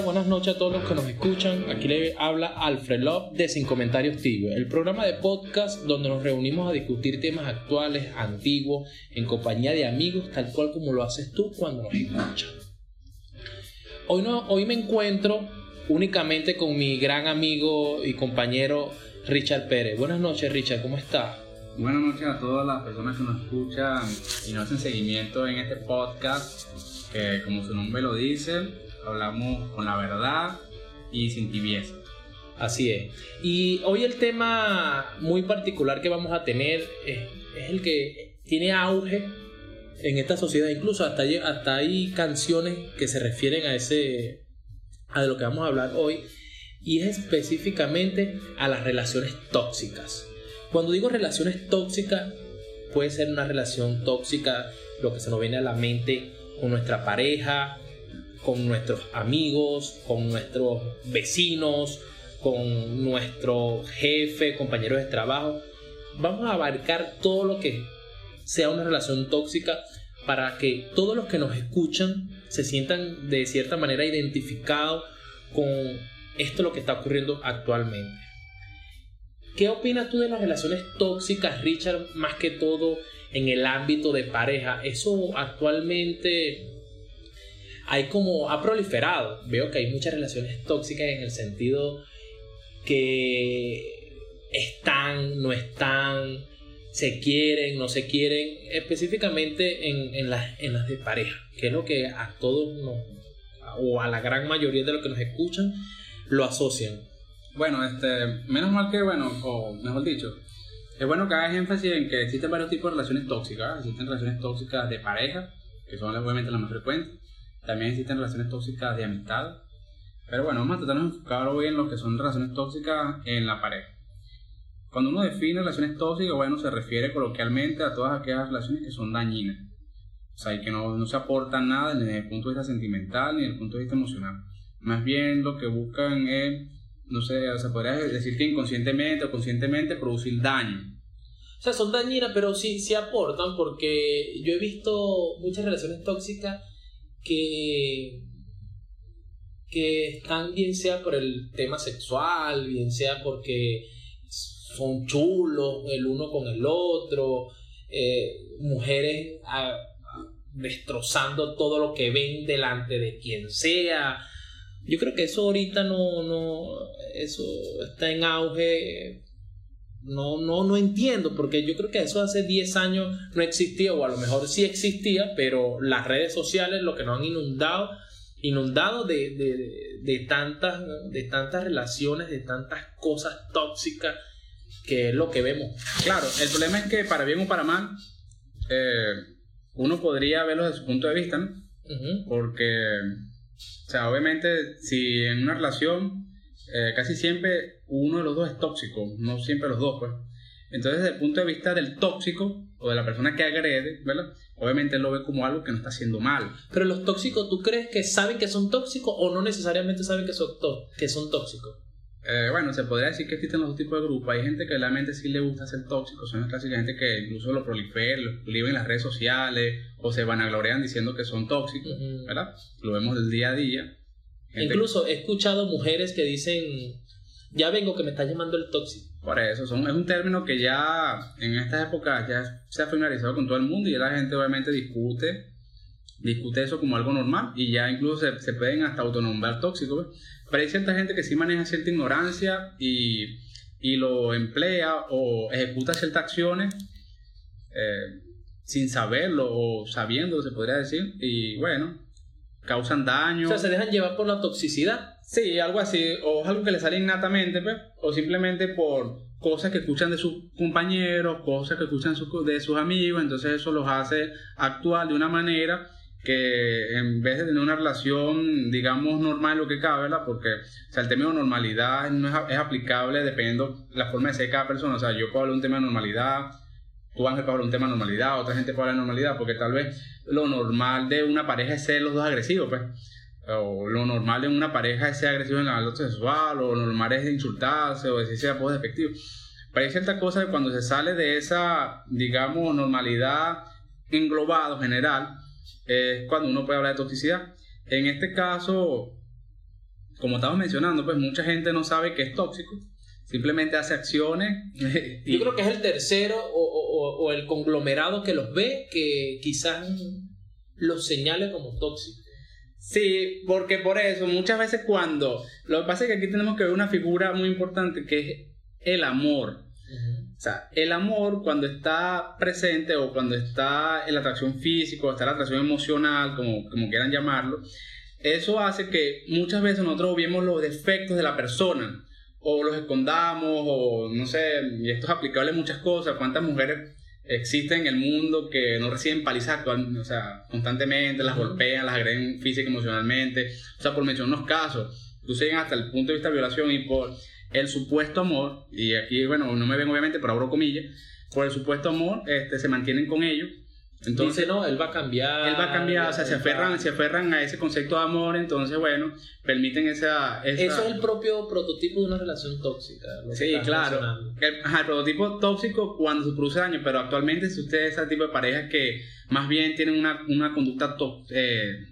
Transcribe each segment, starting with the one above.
Buenas noches a todos los que nos escuchan. Aquí le habla Alfred Love de Sin Comentarios Tibio, el programa de podcast donde nos reunimos a discutir temas actuales, antiguos, en compañía de amigos, tal cual como lo haces tú cuando nos escuchas. Hoy, no, hoy me encuentro únicamente con mi gran amigo y compañero Richard Pérez. Buenas noches, Richard, ¿cómo estás? Buenas noches a todas las personas que nos escuchan y nos hacen seguimiento en este podcast, que como su nombre lo dice, hablamos con la verdad y sin tibieza. Así es. Y hoy el tema muy particular que vamos a tener es, el que tiene auge en esta sociedad. Incluso hasta, hasta hay canciones que se refieren a ese a lo que vamos a hablar hoy. Y es específicamente a las relaciones tóxicas. Cuando digo relaciones tóxicas, puede ser una relación tóxica, lo que se nos viene a la mente con nuestra pareja, con nuestros amigos, con nuestros vecinos, con nuestro jefe, compañeros de trabajo. Vamos a abarcar todo lo que sea una relación tóxica para que todos los que nos escuchan se sientan de cierta manera identificados con esto lo que está ocurriendo actualmente. ¿Qué opinas tú de las relaciones tóxicas, Richard, más que todo en el ámbito de pareja? Eso actualmente hay como ha proliferado. Veo que hay muchas relaciones tóxicas en el sentido que están, no están, se quieren, no se quieren, específicamente en, en, las, en las de pareja, que es lo que a todos nos, o a la gran mayoría de los que nos escuchan, lo asocian. Bueno, este, menos mal que, bueno, o mejor dicho, es bueno que hagas énfasis en que existen varios tipos de relaciones tóxicas. Existen relaciones tóxicas de pareja, que son obviamente las más frecuentes. También existen relaciones tóxicas de amistad. Pero bueno, vamos a tratar de enfocar hoy en lo que son relaciones tóxicas en la pareja. Cuando uno define relaciones tóxicas, bueno, se refiere coloquialmente a todas aquellas relaciones que son dañinas. O sea, y que no, no se aportan nada ni desde el punto de vista sentimental ni desde el punto de vista emocional. Más bien lo que buscan es no sé, se podría decir que inconscientemente o conscientemente producir daño. O sea, son dañinas, pero sí, sí aportan porque yo he visto muchas relaciones tóxicas que, que están bien sea por el tema sexual, bien sea porque son chulos el uno con el otro, eh, mujeres destrozando todo lo que ven delante de quien sea. Yo creo que eso ahorita no, no, eso está en auge. No, no, no entiendo, porque yo creo que eso hace 10 años no existía, o a lo mejor sí existía, pero las redes sociales lo que nos han inundado, inundado de, de, de tantas, de tantas relaciones, de tantas cosas tóxicas, que es lo que vemos. Claro, el problema es que para bien o para mal, eh, uno podría verlo desde su punto de vista, ¿no? Porque, o sea, obviamente, si en una relación eh, casi siempre uno de los dos es tóxico, no siempre los dos, pues. Entonces, desde el punto de vista del tóxico o de la persona que agrede, ¿verdad? Obviamente él lo ve como algo que no está haciendo mal. Pero los tóxicos, ¿tú crees que saben que son tóxicos o no necesariamente saben que son, que son tóxicos? Eh, bueno, se podría decir que existen los dos tipos de grupos. Hay gente que realmente sí le gusta ser tóxico, son clásicas gente que incluso lo prolifera, lo publican en las redes sociales o se vanaglorean diciendo que son tóxicos, ¿verdad? Lo vemos del día a día. Incluso he escuchado mujeres que dicen, ya vengo que me está llamando el tóxico. Por eso, son, es un término que ya en esta época ya se ha finalizado con todo el mundo y ya la gente obviamente discute discute eso como algo normal y ya incluso se, pueden hasta autonombrar tóxicos. Pero hay cierta gente que sí maneja cierta ignorancia y, y lo emplea o ejecuta ciertas acciones eh, sin saberlo o sabiendo, se podría decir. Y bueno, causan daño. O sea, se dejan llevar por la toxicidad. Sí, algo así, o es algo que le sale innatamente, pues, o simplemente por cosas que escuchan de sus compañeros, cosas que escuchan de sus amigos, entonces eso los hace actuar de una manera que en vez de tener una relación, digamos, normal, lo que cabe, ¿verdad? Porque o sea, el término normalidad no es, es, aplicable dependiendo la forma de ser cada persona. O sea, yo puedo hablar de un tema de normalidad, tú Ángel de un tema de normalidad, otra gente puede hablar de normalidad, porque tal vez lo normal de una pareja es ser los dos agresivos, pues. O lo normal de una pareja es ser agresivo en el acto sexual, o lo normal es insultarse, o decirse apodos despectivos. Pero hay ciertas cosas que cuando se sale de esa, digamos, normalidad englobado general, es cuando uno puede hablar de toxicidad. En este caso, como estamos mencionando, pues mucha gente no sabe que es tóxico. Simplemente hace acciones. Yo creo que es el tercero o, o, el conglomerado que los ve que quizás los señale como tóxicos. Sí, porque por eso muchas veces cuando... Lo que pasa es que aquí tenemos que ver una figura muy importante que es el amor. O sea, el amor cuando está presente o cuando está en la atracción física o está en la atracción emocional, como, como quieran llamarlo, eso hace que muchas veces nosotros vemos los defectos de la persona o los escondamos o no sé, y esto es aplicable a muchas cosas, cuántas mujeres existen en el mundo que no reciben palizas actual, o sea, constantemente, las golpean, las agreden física y emocionalmente, o sea, por mencionar unos casos, incluso hasta el punto de vista de violación y por el supuesto amor, y aquí, bueno, no me ven obviamente, pero abro comillas, por el supuesto amor, este, se mantienen con ellos entonces, no, él va a cambiar. Él va a cambiar, o sea, se aferran, se aferran a ese concepto de amor, entonces, bueno, permiten esa, Eso es el propio prototipo de una relación tóxica. Sí, claro. El, el, prototipo tóxico cuando se produce daño, pero actualmente si usted es ese tipo de parejas que más bien tienen una, una conducta eh,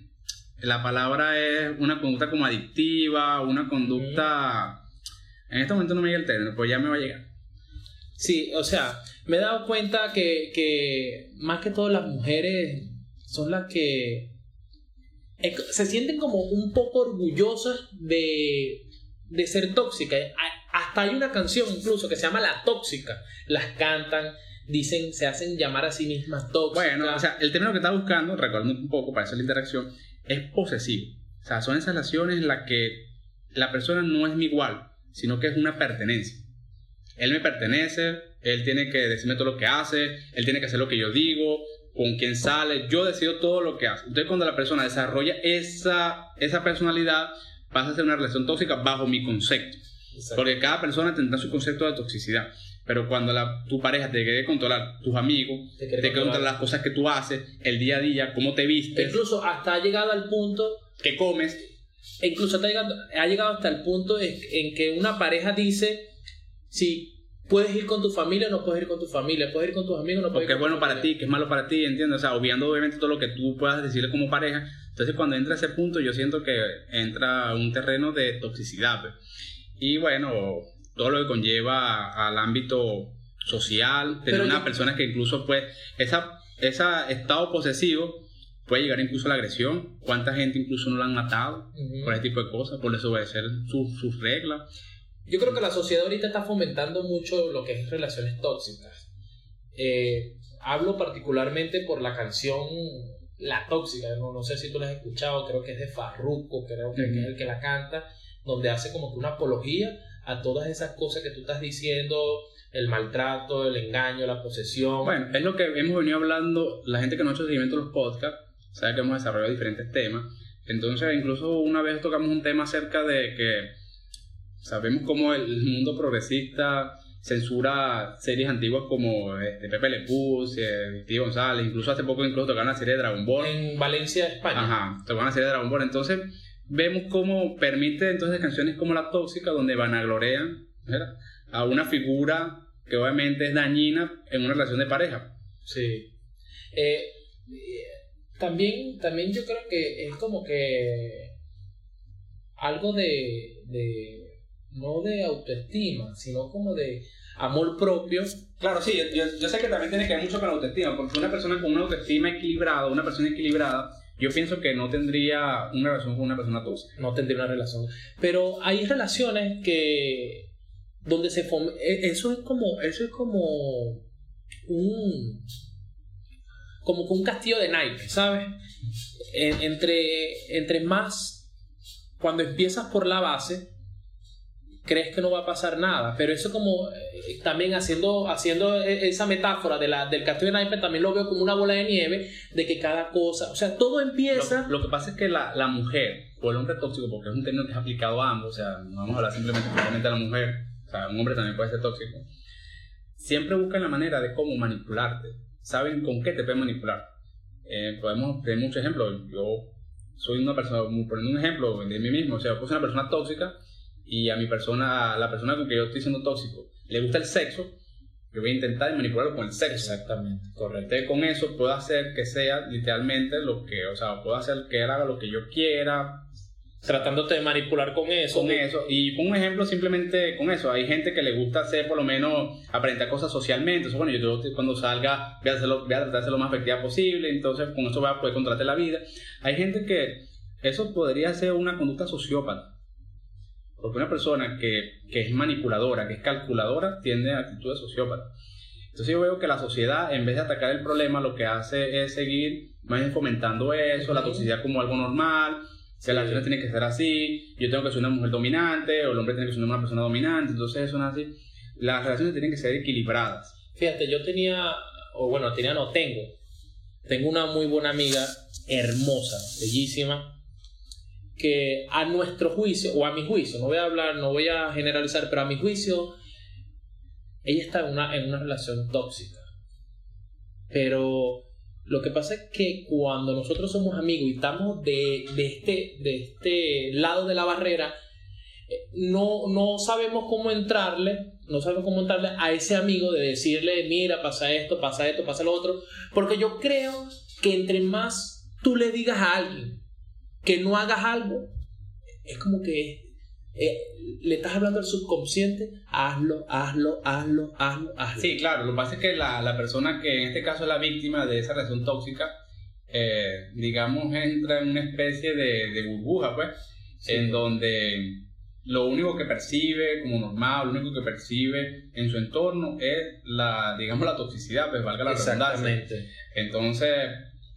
la palabra es una conducta como adictiva, una conducta... En este momento no me llega el término, pues ya me va a llegar. Sí, o sea, me he dado cuenta que, más que todas las mujeres son las que se sienten como un poco orgullosas de, de ser tóxicas. Hasta hay una canción incluso que se llama La Tóxica. Las cantan, dicen, se hacen llamar a sí mismas tóxicas. Bueno, o sea, el término que está buscando, recordando un poco para hacer la interacción, es posesivo. O sea, son esas relaciones en las que la persona no es mi igual, sino que es una pertenencia. Él me pertenece, él tiene que decirme todo lo que hace, él tiene que hacer lo que yo digo, con quién sale, yo decido todo lo que hace. Entonces cuando la persona desarrolla esa, esa personalidad, pasa a ser una relación tóxica bajo mi concepto. Porque cada persona tendrá su concepto de toxicidad. Pero cuando la, tu pareja te quiere controlar, tus amigos, te quiere controlar las cosas que tú haces, el día a día, cómo te vistes. Incluso hasta ha llegado al punto que comes. Incluso ha llegado, ha llegado hasta el punto en que una pareja dice, si puedes ir con tu familia o no puedes ir con tu familia, puedes ir con tus amigos o no puedes ir con es bueno para ti, que es malo para ti, ¿entiendes? O sea, obviando obviamente todo lo que tú puedas decirle como pareja. Entonces, cuando entra ese punto, yo siento que entra un terreno de toxicidad. Pues. Y bueno, todo lo que conlleva al ámbito social, tener una persona que incluso, pues, esa, ese estado posesivo puede llegar incluso a la agresión. ¿Cuánta gente incluso no la han matado por ese tipo de cosas, por desobedecer sus, sus reglas? Yo creo que la sociedad ahorita está fomentando mucho lo que es relaciones tóxicas. Eh, hablo particularmente por la canción La Tóxica, no, sé si tú la has escuchado, creo que es de Farruko, creo que, es el que la canta, donde hace como que una apología a todas esas cosas que tú estás diciendo, el maltrato, el engaño, la posesión. Bueno, es lo que hemos venido hablando, la gente que no ha hecho seguimiento de los podcasts, sabe que hemos desarrollado diferentes temas. Entonces, incluso una vez tocamos un tema acerca de que Sabemos cómo el mundo progresista censura series antiguas como este, Pepe Le eh, Tío González, incluso hace poco incluso tocaron la serie de Dragon Ball. En Valencia, España. Ajá, tocaron la serie de Dragon Ball. Entonces, vemos cómo permite entonces canciones como La Tóxica, donde vanaglorean a una figura que obviamente es dañina en una relación de pareja. Sí. Eh, también, también yo creo que es como que algo de no de autoestima, sino como de amor propio. Claro, sí, yo, yo, sé que también tiene que ver mucho con la autoestima, porque una persona con una autoestima equilibrada, una persona equilibrada, yo pienso que no tendría una relación con una persona tóxica. No tendría una relación. Pero hay relaciones que donde se e, eso es como eso es como un como un castillo de naipes, ¿sabes? entre entre más cuando empiezas por la base crees que no va a pasar nada. Pero eso como eh, también haciendo, haciendo e, esa metáfora de la, del castillo de naipes, también lo veo como una bola de nieve de que cada cosa, o sea, todo empieza... Lo, que pasa es que la, la, mujer, o el hombre tóxico, porque es un término que es aplicado a ambos, o sea, no vamos a hablar simplemente a la mujer, o sea, un hombre también puede ser tóxico, siempre buscan la manera de cómo manipularte, saben con qué te pueden manipular. Eh, podemos tener muchos ejemplos, yo soy una persona, poniendo un ejemplo de mí mismo, o sea, yo soy una persona tóxica, y a mi persona, a la persona con que yo estoy siendo tóxico, le gusta el sexo, yo voy a intentar manipularlo con el sexo. Exactamente, correcto. con eso puedo hacer que sea literalmente lo que, o sea, puedo hacer que él haga lo que yo quiera, tratándote de manipular con eso. Con eso. Y pongo un ejemplo simplemente con eso. Hay gente que le gusta hacer por lo menos aprender cosas socialmente. Entonces, bueno, yo cuando salga voy a, hacerlo, voy a tratar de ser lo más efectiva posible. Entonces, con eso voy a poder contratar la vida. Hay gente que eso podría ser una conducta sociópata. Porque una persona que, que es manipuladora, que es calculadora, tiende a actitudes sociópatas. Entonces yo veo que la sociedad, en vez de atacar el problema, lo que hace es seguir más bien fomentando eso, la toxicidad como algo normal, que la relaciones tiene que ser así, yo tengo que ser una mujer dominante, o el hombre tiene que ser una persona dominante, entonces eso no es así. Las relaciones tienen que ser equilibradas. Fíjate, yo tenía, o bueno, tenía, no tengo, tengo una muy buena amiga, hermosa, bellísima, que a nuestro juicio, o a mi juicio, no voy a hablar, no voy a generalizar, pero a mi juicio, ella está en una, en una relación tóxica. Pero lo que pasa es que cuando nosotros somos amigos y estamos de, de, este, de este lado de la barrera, eh, no, no sabemos cómo entrarle, no sabemos cómo entrarle a ese amigo de decirle, mira, pasa esto, pasa esto, pasa lo otro, porque yo creo que entre más tú le digas a alguien que no hagas algo, es como que eh, le estás hablando al subconsciente, hazlo, hazlo, hazlo, hazlo, hazlo. Sí, claro, lo que pasa es que la, la persona que en este caso es la víctima de esa relación tóxica, eh, digamos, entra en una especie de, de burbuja, pues, en donde lo único que percibe como normal, lo único que percibe en su entorno es la, digamos, la toxicidad, pues valga la Exactamente. Entonces,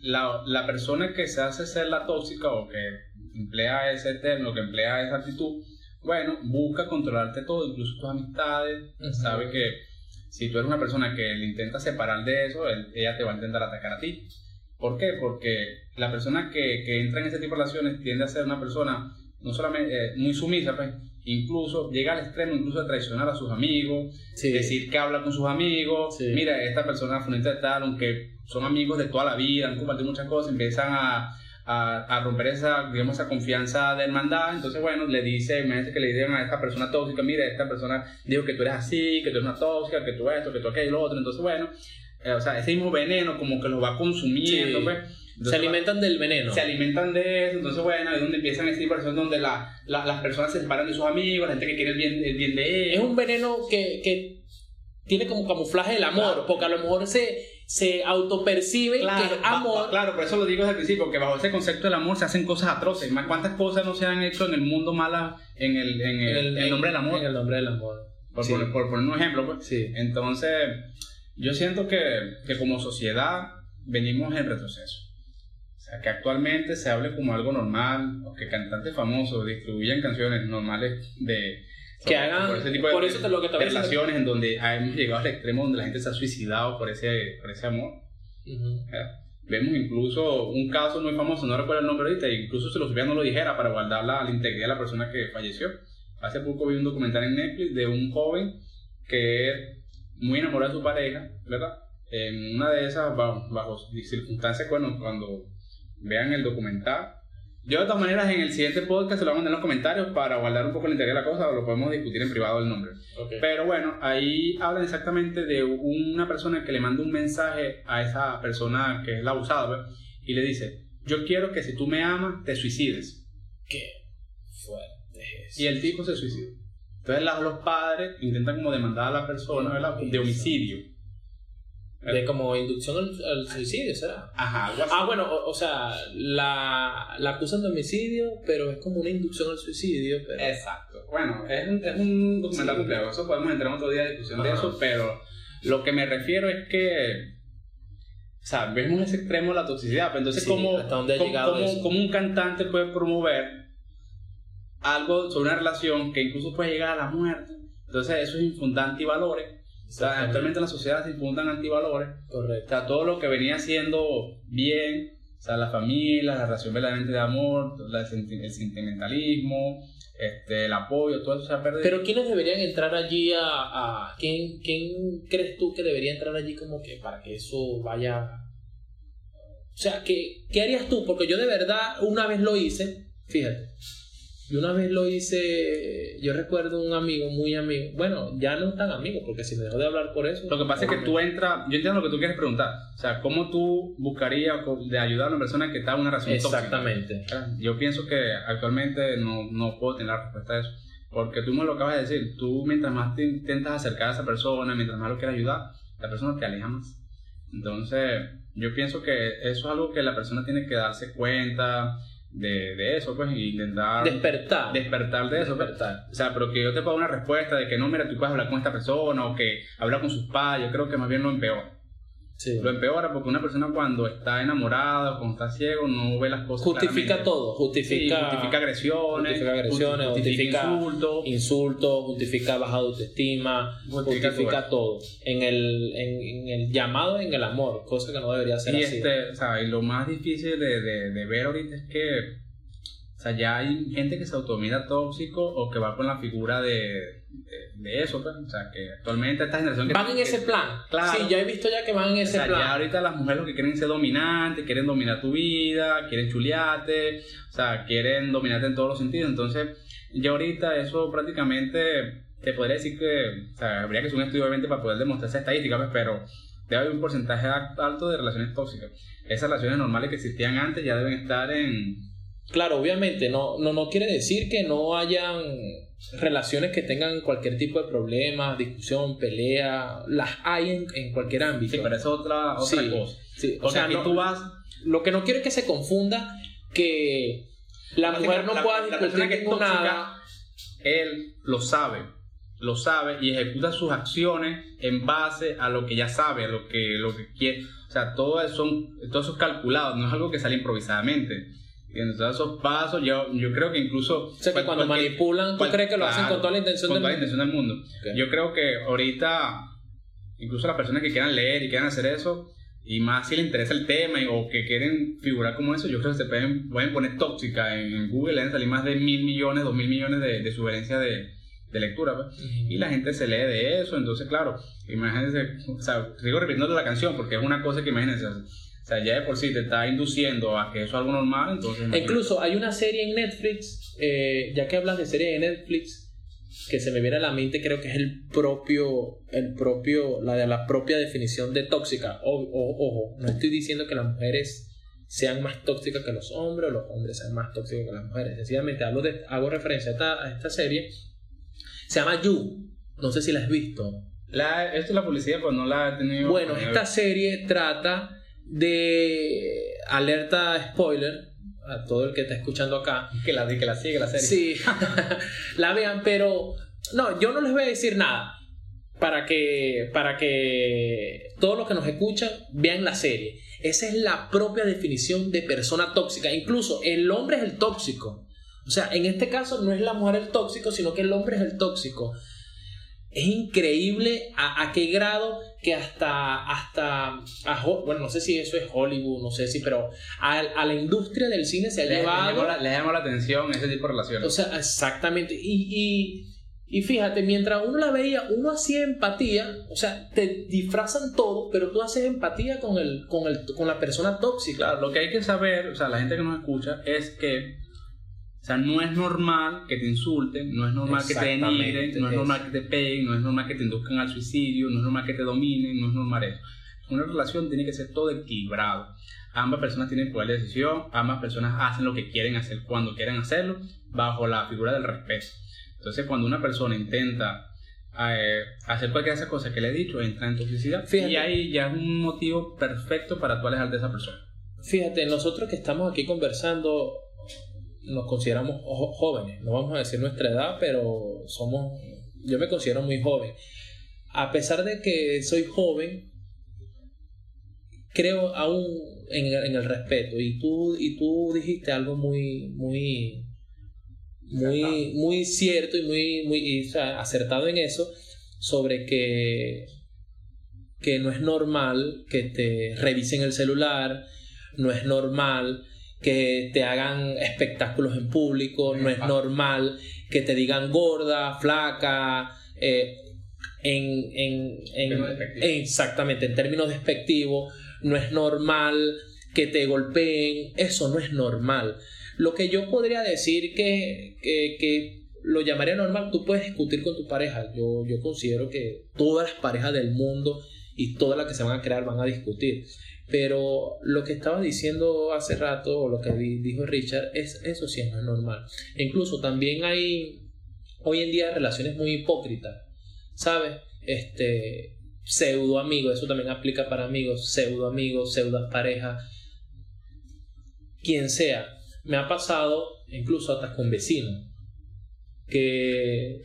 la, la persona que se hace ser la tóxica o que emplea ese término, que emplea esa actitud, bueno, busca controlarte todo, incluso tus amistades. Sabe que si tú eres una persona que le intenta separar de eso, ella te va a intentar atacar a ti. ¿Por qué? Porque la persona que, que entra en ese tipo de relaciones tiende a ser una persona no solamente eh, muy sumisa, pues, incluso llega al extremo incluso de traicionar a sus amigos, decir que habla con sus amigos, mira, esta persona de tal, aunque son amigos de toda la vida, han compartido muchas cosas, empiezan a, a, romper esa, digamos, esa confianza de hermandad. Entonces, bueno, le dice, imagínate que le dicen a esta persona tóxica, mira, esta persona dijo que tú eres así, que tú eres una tóxica, que tú esto, que tú aquello, lo otro. Entonces, bueno, eh, o sea, ese mismo veneno como que lo va consumiendo, pues. Se alimentan del veneno. Se alimentan de eso, entonces bueno, es donde empiezan a tipo personas donde la, las personas se separan de sus amigos, la gente que quiere el bien, el bien de ellos. Es un veneno que, que tiene como camuflaje el amor, porque a lo mejor se, se autopercibe que es amor. claro, por eso lo digo desde el principio, que bajo ese concepto del amor se hacen cosas atroces. ¿Cuántas cosas no se han hecho en el mundo malas en el, en el, nombre del amor? En el nombre del amor. Por, por, poner un ejemplo, pues. Sí. Entonces, yo siento que, que como sociedad venimos en retroceso. O sea, que actualmente se hable como algo normal, o que cantantes famosos distribuyan canciones normales de que hagan por, ese tipo de, eso lo que relaciones en donde hemos llegado al extremo donde la gente se ha suicidado por ese, por ese amor. Vemos incluso un caso muy famoso, no recuerdo el nombre ahorita, incluso si lo supiera no lo dijera para guardar la, la, integridad de la persona que falleció. Hace poco vi un documental en Netflix de un joven que es muy enamorado de su pareja, ¿verdad? En una de esas, bajo, bajo circunstancias, bueno, cuando vean el documental, yo de todas maneras en el siguiente podcast se lo vamos a mandar en los comentarios para guardar un poco el interés de la cosa o lo podemos discutir en privado el nombre. Pero bueno, ahí hablan exactamente de una persona que le manda un mensaje a esa persona que es la abusada pues, y le dice, yo quiero que si tú me amas te suicides. Qué fuerte es. Y el tipo se suicida. Entonces los padres intentan como demandar a la persona de homicidio. De como inducción al, suicidio, ¿será? Ajá, Ah, bueno, o, sea, la, la, acusan de homicidio, pero es como una inducción al suicidio. Pero... Exacto. Bueno, es un, es un documental complejo, eso podemos entrar en otro día de discusión de eso, pero lo que me refiero es que. O sea, vemos ese extremo de la toxicidad, pero entonces, ¿cómo, cómo, un cantante puede promover algo sobre una relación que incluso puede llegar a la muerte? Entonces, eso es infundante antivalores o sea, actualmente en la sociedad se infundan antivalores. Correcto. O sea, todo lo que venía siendo bien, o sea, la familia, la relación verdaderamente de amor, el sentimentalismo, este, el apoyo, todo eso se ha perdido. Pero ¿quiénes deberían entrar allí a... a ¿quién, ¿Quién crees tú que debería entrar allí como que para que eso vaya... O sea, ¿qué, ¿qué harías tú? Porque yo de verdad una vez lo hice, fíjate, Y una vez lo hice, yo recuerdo un amigo, muy amigo, bueno, ya no tan amigo, porque si me dejó de hablar por eso. Lo que pasa es que tú entras, yo entiendo lo que tú quieres preguntar, o sea, ¿cómo tú buscarías de ayudar a una persona que está en una relación Exactamente. tóxica? Yo pienso que actualmente no, no puedo tener la respuesta a eso, porque tú me lo acabas de decir, tú mientras más te intentas acercar a esa persona, mientras más lo quieres ayudar, la persona te aleja más. Entonces, yo pienso que eso es algo que la persona tiene que darse cuenta, de, de, eso, pues, y intentar despertar. Despertar de eso. Pues. Despertar. O sea, pero que yo te pueda una respuesta de que no, mira, tú puedes hablar con esta persona o que habla con sus padres, yo creo que más bien lo empeora. Lo empeora porque una persona cuando está enamorada o cuando está ciego no ve las cosas. Justifica todo, justifica, justifica agresiones, justifica, agresiones, justifica, insultos, insultos, justifica baja autoestima, justifica, todo. En el, en, el llamado en el amor, cosa que no debería ser y así. Este, o sea, y lo más difícil de, de, de ver ahorita es que o sea, ya hay gente que se automira tóxico o que va con la figura de de, eso, pues. O sea, que actualmente esta generación Van en ese plan. Claro. Sí, ya he visto ya que van en ese plan. Ya ahorita las mujeres lo que quieren ser dominantes, quieren dominar tu vida, quieren chulearte, o sea, quieren dominarte en todos los sentidos. Entonces, ya ahorita eso prácticamente te podría decir que, o sea, habría que hacer un estudio obviamente para poder demostrar esa estadística, pues, pero debe haber un porcentaje alto de relaciones tóxicas. Esas relaciones normales que existían antes ya deben estar en... Claro, obviamente, no, no, no quiere decir que no hayan relaciones que tengan cualquier tipo de problema, discusión, pelea, las hay en, en cualquier ámbito. Sí, pero es otra, otra cosa. O, sea, tú vas... Lo que no quiero es que se confunda que la mujer no pueda discutir que nada. Él lo sabe, lo sabe y ejecuta sus acciones en base a lo que ya sabe, a lo que, lo que quiere. O sea, todo eso, son, todo eso es calculado, no es algo que sale improvisadamente. Y entonces esos pasos, yo, yo creo que incluso... O sea, que cuando manipulan, ¿tú crees que lo hacen con toda la intención con toda la intención del mundo? Yo creo que ahorita, incluso las personas que quieran leer y quieran hacer eso, y más si les interesa el tema o que quieren figurar como eso, yo creo que se pueden, pueden poner tóxica en, Google, deben salir más de mil millones, dos mil millones de, de sugerencias de, de lectura, pues. y la gente se lee de eso, entonces claro, imagínense, o sea, sigo repitiendo la canción porque es una cosa que imagínense, o sea, ya de por sí te está induciendo a que eso es algo normal, entonces... Incluso hay una serie en Netflix, eh, ya que hablas de serie de Netflix, que se me viene a la mente, creo que es el propio, el propio, la de la propia definición de tóxica. ojo, no estoy diciendo que las mujeres sean más tóxicas que los hombres o los hombres sean más tóxicos que las mujeres. Sencillamente hablo de, hago referencia a esta, a esta serie. Se llama You. No sé si la has visto. La, esto es la publicidad, pues no la he tenido. Bueno, esta serie trata de alerta spoiler a todo el que está escuchando acá. Que la, que la sigue la serie. Sí, la vean, pero no, yo no les voy a decir nada para que, para que todos los que nos escuchan vean la serie. Esa es la propia definición de persona tóxica. Incluso el hombre es el tóxico. O sea, en este caso no es la mujer el tóxico, sino que el hombre es el tóxico. Es increíble a, a qué grado que hasta, hasta bueno, no sé si eso es Hollywood, no sé si, pero a, a la industria del cine se ha llevado... Le llama, la, atención ese tipo de relaciones. O sea, exactamente. Y, y, y, fíjate, mientras uno la veía, uno hacía empatía, o sea, te disfrazan todo, pero tú haces empatía con, el, con, el, con la persona tóxica. Claro, lo que hay que saber, o sea, la gente que nos escucha, es que o sea, no es normal que te insulten, no es normal que te denigren, no es normal que te peguen, no es normal que te induzcan al suicidio, no es normal que te dominen, no es normal eso. Una relación tiene que ser todo equilibrado. Ambas personas tienen poder de decisión, ambas personas hacen lo que quieren hacer cuando quieren hacerlo, bajo la figura del respeto. Entonces, cuando una persona intenta eh, hacer cualquiera de esas cosas que le he dicho, entra en toxicidad y ahí ya es un motivo perfecto para tú alejarte de esa persona. Fíjate, nosotros que estamos aquí conversando, nos consideramos jóvenes, no vamos a decir nuestra edad, pero somos, yo me considero muy joven. A pesar de que soy joven, creo aún en, el respeto. Y tú, y tú dijiste algo muy, muy, muy, muy cierto y muy, muy acertado en eso sobre que, que no es normal que te revisen el celular, no es normal que te hagan espectáculos en público, no es normal que te digan gorda, flaca, eh, en, exactamente, en términos despectivos, no es normal que te golpeen, eso no es normal. Lo que yo podría decir que, que, lo llamaría normal, tú puedes discutir con tu pareja. Yo, yo considero que todas las parejas del mundo y todas las que se van a crear van a discutir. Pero lo que estaba diciendo hace rato, o lo que dijo Richard, es, eso sí no es normal. incluso también hay hoy en día relaciones muy hipócritas, ¿sabes? Este, pseudo amigos, eso también aplica para amigos, pseudo amigos, pseudo parejas, quien sea. Me ha pasado incluso hasta con vecinos que,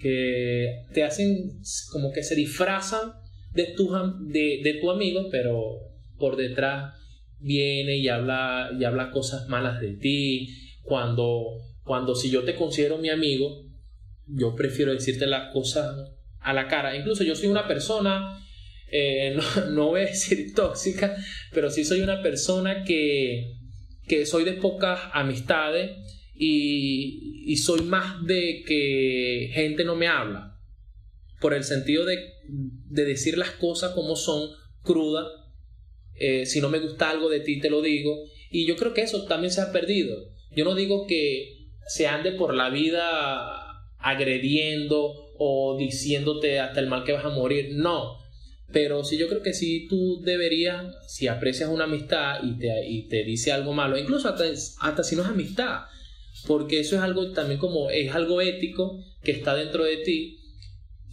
que te hacen como que se disfrazan de tu, de, de tu amigo, pero por detrás viene y habla, y habla cosas malas de ti. Cuando, cuando si yo te considero mi amigo, yo prefiero decirte las cosas a la cara. Incluso yo soy una persona, eh, no, voy a decir tóxica, pero sí soy una persona que, que soy de pocas amistades y, y, soy más de que gente no me habla. Por el sentido de, de decir las cosas como son, crudas. Eh, si no me gusta algo de ti, te lo digo. Y yo creo que eso también se ha perdido. Yo no digo que se ande por la vida agrediendo o diciéndote hasta el mal que vas a morir, no. Pero sí yo creo que sí tú deberías, si aprecias una amistad y te, y te dice algo malo, incluso hasta, hasta si no es amistad, porque eso es algo también como, es algo ético que está dentro de ti.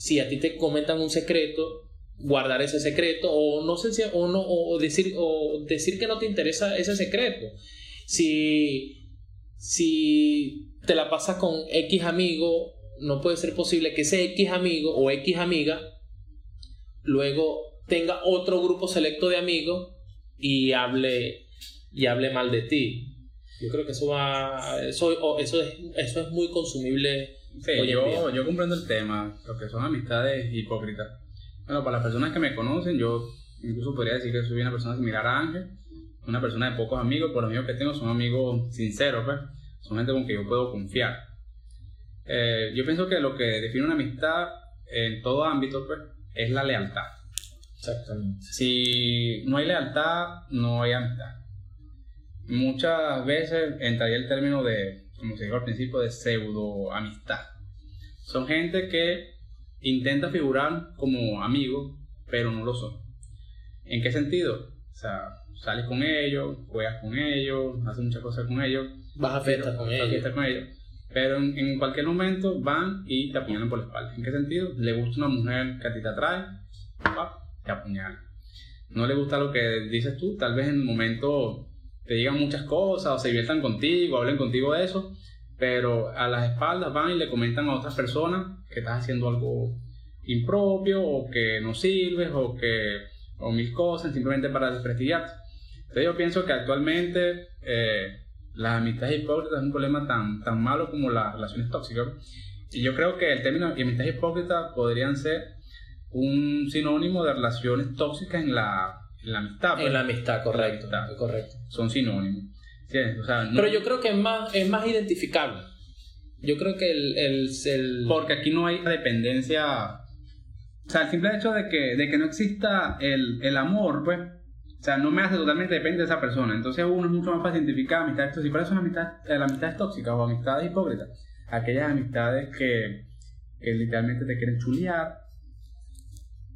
Si a ti te comentan un secreto, guardar ese secreto o no sé si, o no o decir o decir que no te interesa ese secreto si si te la pasas con X amigo no puede ser posible que ese X amigo o X amiga luego tenga otro grupo selecto de amigos y hable y hable mal de ti. Yo creo que eso va eso eso es eso es muy consumible. Yo, yo comprendo el tema, lo que son amistades hipócritas. Bueno, para las personas que me conocen, yo incluso podría decir que soy una persona similar a Ángel, una persona de pocos amigos, por los amigos que tengo son amigos sinceros, pues, son gente con que yo puedo confiar. Eh, yo pienso que lo que define una amistad en todo ámbito pues, es la lealtad. Exactamente. Si no hay lealtad, no hay amistad. Muchas veces entraría el término de, como se dijo al principio, de pseudo amistad. Son gente que intenta figurar como amigos, pero no lo son. ¿En qué sentido? O sea, sales con ellos, juegas con ellos, haces muchas cosas con ellos. Vas a fiestas con, con ellos pero en, cualquier momento van y te apuñalan por la espalda. ¿En qué sentido? Le gusta una mujer que a ti te atrae, te apuñala. No le gusta lo que dices tú, tal vez en el momento te digan muchas cosas o se diviertan contigo, hablen contigo de eso, pero a las espaldas van y le comentan a otras personas que estás haciendo algo impropio o que no sirves o que o mil cosas simplemente para desprestigiarte. Entonces yo pienso que actualmente eh, las amistades hipócritas es un problema tan, tan malo como las relaciones tóxicas. Y yo creo que el término amistades hipócritas podrían ser un sinónimo de relaciones tóxicas en la, en la amistad. Pues. En la amistad, correcto. correcto. Son sinónimos. Pero yo creo que es más, es más identificable. Yo creo que el, el, el, Porque aquí no hay dependencia... O sea, el simple hecho de que, de que no exista el, el amor, pues o sea, no me hace totalmente depende de esa persona. Entonces uno es mucho más fácil identificar amistades tóxicas. ¿Cuáles son amistades, eh, las amistades tóxicas o amistades hipócritas? Aquellas amistades que, que literalmente te quieren chulear.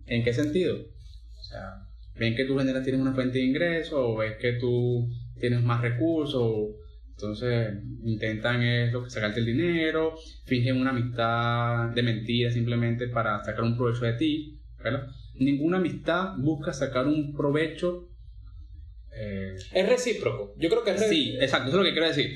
¿En qué sentido? O sea, ven que tú generas tienes una fuente de ingreso o ves que tú tienes más recursos. Entonces intentan es lo que sacarte el dinero, fingen una amistad de mentira simplemente para sacar un provecho de ti, ¿verdad? Ninguna amistad busca sacar un provecho eh, es recíproco. Yo creo que es Sí, exacto, eso es lo que quiero decir.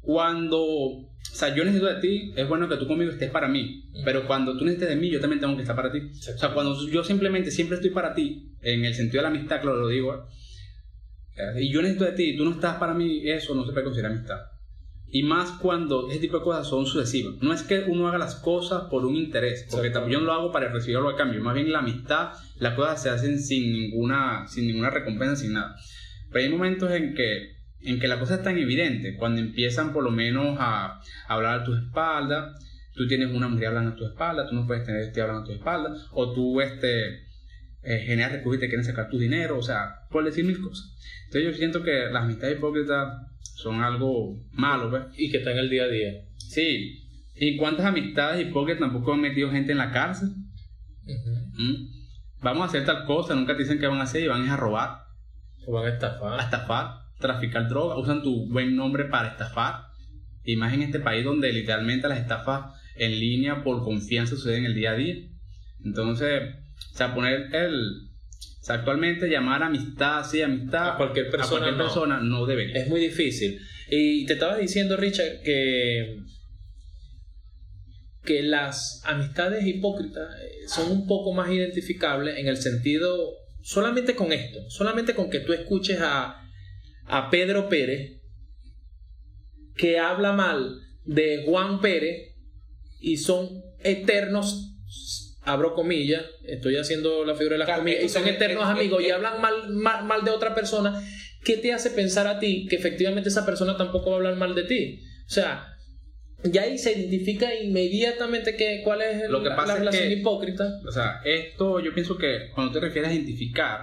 Cuando, sea, yo necesito de ti, es bueno que tú conmigo estés para mí. Pero cuando tú necesites de mí, yo también tengo que estar para ti. O sea, cuando yo simplemente siempre estoy para ti, en el sentido de la amistad, claro, lo digo, ¿eh? y yo necesito de ti tú no estás para mí, eso no se puede considerar amistad. Y más cuando ese tipo de cosas son sucesivas. No es que uno haga las cosas por un interés, porque también lo hago para recibirlo a cambio. Más bien la amistad, las cosas se hacen sin ninguna, sin ninguna recompensa, sin nada. Pero hay momentos en que, en que la cosa es tan evidente, cuando empiezan por lo menos a, hablar a tu espalda, tú tienes una mujer hablando a tu espalda, tú no puedes tener este hablando a tu espalda, o tú este, eh, generar recursos y te quieren sacar tu dinero, o sea, por decir mil cosas. Entonces yo siento que las amistades hipócritas son algo malo, ¿ves? Y que está en el día a día. Sí. ¿Y cuántas amistades hipócritas tampoco han metido gente en la cárcel? ¿Mm? Vamos a hacer tal cosa, nunca te dicen que van a hacer y van a robar, O van a estafar. a estafar, traficar droga, usan tu buen nombre para estafar. Y más en este país donde literalmente las estafas en línea por confianza suceden el día a día. Entonces, o sea, poner el... O sea, actualmente llamar amistad, sí, amistad, A cualquier persona, a cualquier no. persona no debería. Es muy difícil. Y te estaba diciendo, Richard, que, que las amistades hipócritas eh, son un poco más identificables en el sentido, solamente con esto, solamente con que tú escuches a, a Pedro Pérez, que habla mal de Juan Pérez y son eternos, abro comillas, estoy haciendo la figura de las comillas, y son eternos amigos y hablan mal, mal, mal de otra persona, ¿qué te hace pensar a ti que efectivamente esa persona tampoco va a hablar mal de ti? O sea, ya ahí se identifica inmediatamente que, cuál es el- Lo que la, pasa la es relación que- hipócrita. O sea, esto yo pienso que cuando te refieres a identificar,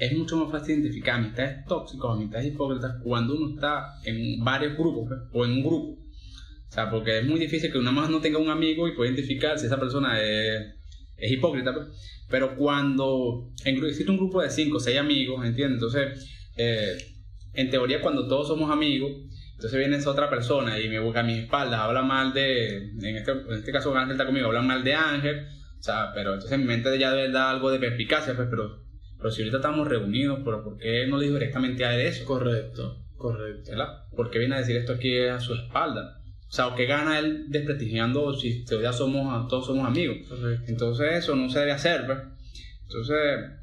es mucho más fácil identificar amistades tóxicas o amistades hipócritas cuando uno está en varios grupos pues, o en un grupo. O sea, porque es muy difícil que uno más no tenga un amigo y pueda identificar si esa persona es, es hipócrita. pues. Pero cuando en, existe un grupo de 5 o 6 amigos, ¿entiendes? Entonces, eh, en teoría, cuando todos somos amigos, entonces viene esa otra persona y me busca a mis espaldas, habla mal de, en este, en este caso Ángel está conmigo, habla mal de Ángel, o sea, pero entonces en mi mente ya debe dar algo de perspicacia, pues, pero, pero si ahorita estamos reunidos, pero ¿por qué no le digo directamente a él eso? Correcto, correcto. ¿verdad? ¿Por qué viene a decir esto aquí a su espalda? O sea, ¿o qué gana él desprestigiando si todavía somos, todos somos amigos? correcto. Entonces eso no se debe hacer, pues. Entonces,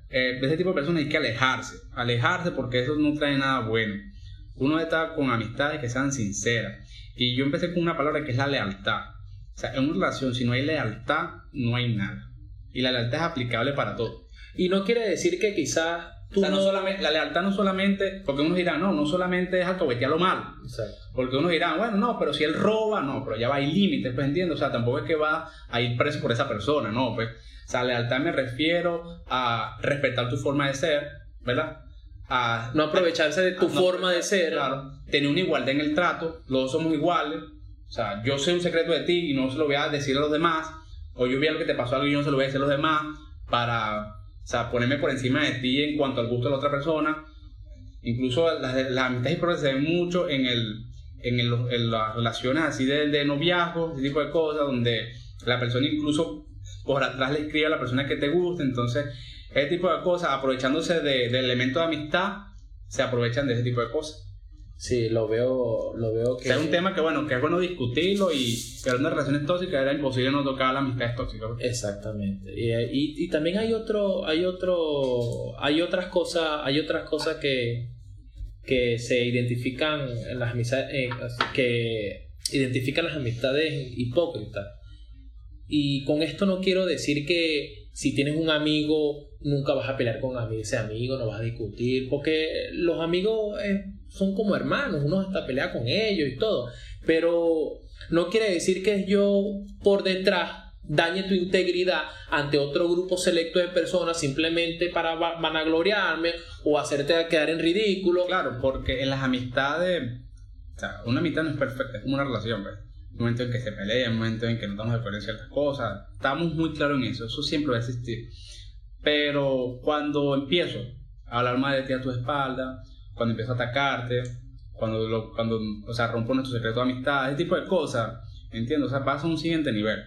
eh, de ese tipo de personas hay que alejarse, alejarse porque eso no trae nada bueno. Uno debe estar con amistades que sean sinceras. Y yo empecé con una palabra que es la lealtad. O sea, en una relación, si no hay lealtad, no hay nada. Y la lealtad es aplicable para todo. Y no quiere decir que quizás O tú sea, no solamente, la lealtad no solamente, porque uno dirá, no, no solamente es alcahuetear lo malo. Exacto. Porque uno dirá, bueno, no, pero si él roba, no, pero ya va, hay límites, pues entiendo. O sea, tampoco es que va a ir preso por esa persona, no, pues. O sea, lealtad me refiero a respetar tu forma de ser, ¿verdad? A No aprovecharse de tu no forma de ser. Claro, tener una igualdad en el trato, los dos somos iguales. O sea, yo sé un secreto de ti y no se lo voy a decir a los demás. O yo vi algo que te pasó algo y yo no se lo voy a decir a los demás para, o sea, ponerme por encima de ti en cuanto al gusto de la otra persona. Incluso las, las amistades hipócritas se ven mucho en, el, en, el- en las relaciones así de, de noviazgo, ese tipo de cosas, donde la persona incluso por atrás le escribe a la persona que te gusta. Entonces, ese tipo de cosas, aprovechándose de, del elemento de amistad, se aprovechan de ese tipo de cosas. Sí, lo veo, lo veo O que... sea, es un tema que, bueno, que es bueno discutirlo y que hablando de relaciones tóxicas era imposible no tocar las amistades tóxicas. Exactamente. Y, y- y también hay otro, hay otro, hay otras cosas, hay otras cosas que, que se identifican en las amistades, eh, que identifican las amistades hipócritas. Y con esto no quiero decir que si tienes un amigo nunca vas a pelear con ese amigo, no vas a discutir, porque los amigos eh, son como hermanos, uno hasta pelea con ellos y todo, pero no quiere decir que yo por detrás dañe tu integridad ante otro grupo selecto de personas simplemente para va- vanagloriarme o hacerte quedar en ridículo. Claro, porque en las amistades, o sea, una amistad no es perfecta, es como una relación, ¿ves? Un momento en que se pelea, un momento en que no estamos de acuerdo en ciertas cosas. Estamos muy claros en eso, eso siempre va a existir. Pero cuando empiezo a hablar mal de ti a tu espalda, cuando empiezo a atacarte, cuando, cuando o sea, rompo nuestro secreto de amistad, ese tipo de cosas, ¿entiendes? O sea, pasa a un siguiente nivel.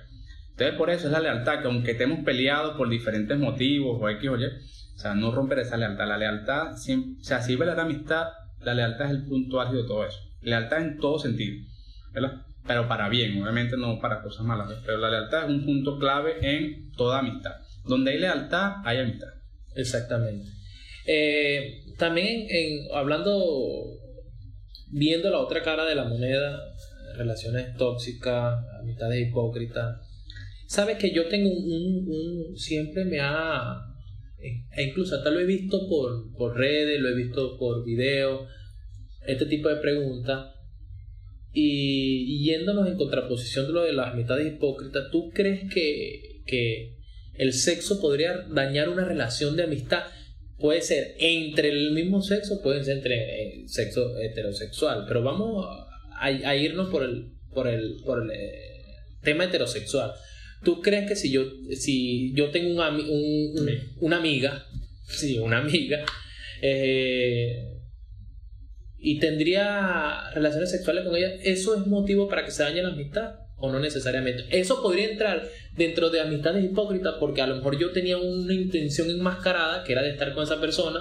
Entonces, por eso es la lealtad, que aunque estemos peleados por diferentes motivos o X o Y, o sea, no romper esa lealtad. La lealtad, siempre, o sea, si verdadera amistad, la lealtad es el punto álgido de todo eso. Lealtad en todo sentido, ¿verdad? Pero para bien, obviamente no para cosas malas, pero la lealtad es un punto clave en toda amistad. Donde hay lealtad, hay amistad. Exactamente. Eh, también en, hablando, viendo la otra cara de la moneda, relaciones tóxicas, amistades hipócritas, sabes que yo tengo un, un- un- siempre me ha, e incluso hasta lo he visto por, por redes, lo he visto por videos, este tipo de preguntas. Y, y yéndonos en contraposición de lo de las amistades hipócritas, ¿tú crees que, que el sexo podría dañar una relación de amistad. Puede ser entre el mismo sexo, puede ser entre eh, sexo heterosexual, pero vamos a, a irnos por el, por el, por el eh, tema heterosexual. ¿Tú crees que si yo, si yo tengo un, un- un- Sí. una amiga, sí, una amiga, eh, y tendría relaciones sexuales con ella, ¿eso es motivo para que se dañe la amistad? ¿O no necesariamente? Eso podría entrar dentro de amistades hipócritas porque a lo mejor yo tenía una intención enmascarada que era de estar con esa persona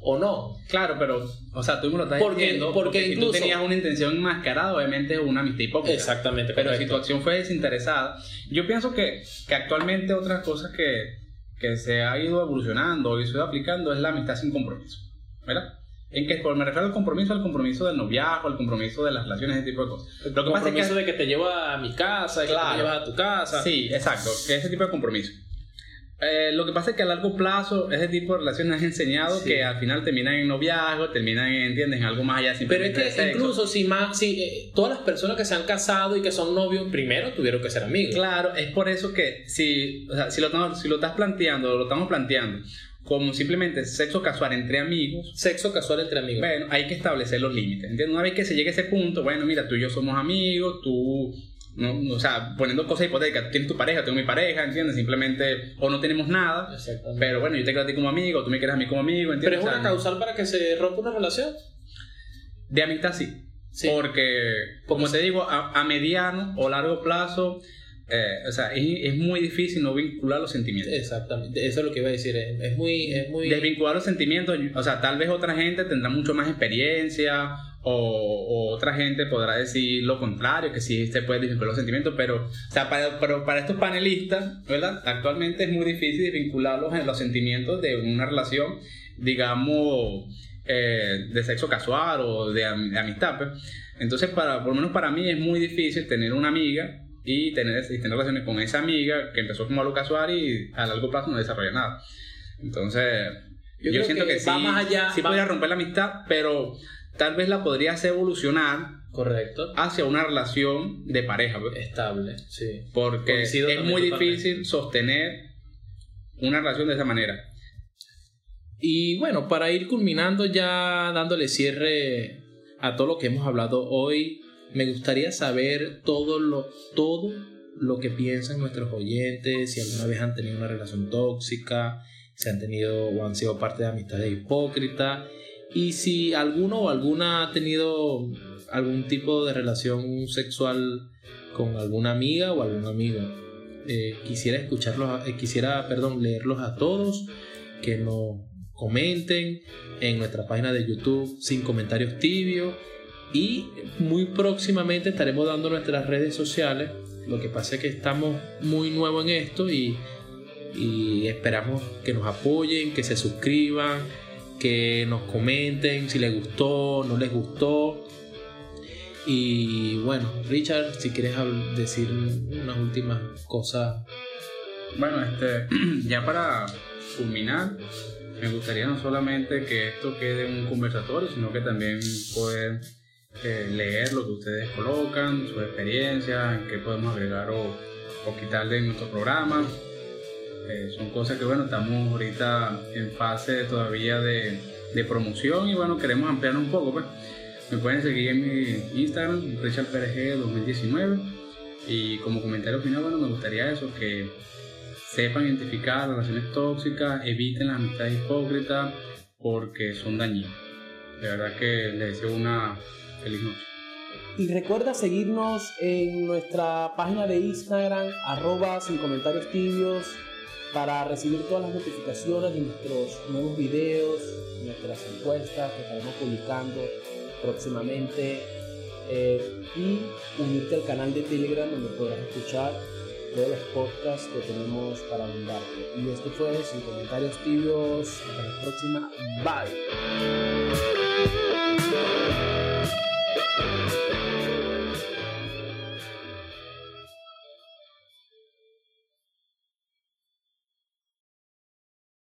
o no. Claro, pero, o sea, tú me lo estás Porque- diciendo porque si incluso- tú tenías una intención enmascarada, obviamente es una amistad hipócrita. Exactamente, Pero si correcto. tu acción fue desinteresada, yo pienso que, que actualmente otras cosas que, que se ha ido evolucionando y se ha ido aplicando es la amistad sin compromiso, ¿verdad? En que por- me refiero al compromiso, al compromiso del noviazgo, al compromiso de las relaciones, ese tipo de cosas. Lo que pasa es compromiso que... de que te lleva a mi casa, que te llevas a tu casa. Sí, exacto, que ese tipo de compromiso. Eh, lo que pasa es que a largo plazo ese tipo de relaciones han enseñado Sí. que al final terminan en noviazgo, terminan en, ¿entiendes? En algo más allá Pero es que sexo. incluso si más, si eh, todas las personas que se han casado y que son novios primero tuvieron que ser amigos. Claro, es por eso que si, o sea, si, lo, estamos- si lo estás planteando, lo estamos planteando como simplemente sexo casual entre amigos, Sexo casual entre amigos. bueno, hay que establecer los límites. ¿entiendes? Una vez que se llegue a ese punto, bueno, mira, tú y yo somos amigos, tú, no, o sea, poniendo cosas hipotéticas, tienes tu pareja, tengo mi pareja, ¿entiendes? Simplemente, o no tenemos nada, pero bueno, yo te quiero a ti como amigo, tú me quieres a mí como amigo, Pero ¿entiendes? es O sea, una causal para que se rompa una relación. De amistad sí. Sí. Porque, como te digo, a, a mediano o largo plazo, eh, o sea, es, es muy difícil no vincular los sentimientos. Exactamente. Eso es lo que iba a decir. Es, es muy, es muy. Desvincular los sentimientos, o sea, tal vez otra gente tendrá mucho más experiencia o, o otra gente podrá decir lo contrario, que sí se puede desvincular los sentimientos, pero, o sea, para, pero para estos panelistas, ¿verdad? Actualmente es muy difícil desvincularlos en los sentimientos de una relación, digamos, eh, de sexo casual o de, de amistad, pues. Entonces, para, por lo menos para mí es muy difícil tener una amiga y tener, y tener relaciones con esa amiga que empezó como algo casual y a largo plazo no desarrolla nada. Entonces, Yo siento que que, sí, va más allá, sí va- podría romper la amistad, pero tal vez la podría hacer evolucionar Correcto. hacia una relación de pareja, pues. Estable. Sí. porque Coincido es muy difícil sostener una relación de esa manera. Y bueno, para ir culminando ya dándole cierre a todo lo que hemos hablado hoy, me gustaría saber todo lo, todo lo que piensan nuestros oyentes, si alguna vez han tenido una relación tóxica, si han tenido o han sido parte de amistades hipócritas, y si alguno o alguna ha tenido algún tipo de relación sexual con alguna amiga o algún amigo. Eh, quisiera escucharlos, eh, quisiera, perdón, leerlos a todos, que nos comenten en nuestra página de YouTube sin comentarios tibios y muy próximamente estaremos dando nuestras redes sociales. Lo que pasa es que estamos muy nuevos en esto y, esperamos que nos apoyen, que se suscriban, que nos comenten si les gustó, no les gustó. Y bueno, Richard, si quieres decir unas últimas cosas. Bueno, este, ya para culminar, me gustaría no solamente que esto quede un conversatorio, sino que también poder eh, leer lo que ustedes colocan, sus experiencias, en qué podemos agregar o, o quitar de nuestro programa. Eh, son cosas que, bueno, estamos ahorita en fase todavía de, de promoción y, bueno, queremos ampliarnos un poco, pues. Me pueden seguir en mi Instagram, Richard PRG 2019. Y como comentario final, bueno, me gustaría eso, que sepan identificar relaciones tóxicas, eviten las amistades hipócritas porque son dañinas. De verdad que les deseo una feliz noche. Y recuerda seguirnos en nuestra página de Instagram, arroba sin comentarios tibios, para recibir todas las notificaciones de nuestros nuevos videos, nuestras encuestas que estaremos publicando próximamente. eh, y unirte al canal de Telegram donde podrás escuchar todos los podcasts que tenemos para brindarte. Y esto fue Sin Comentarios Tibios. Hasta la próxima. Bye.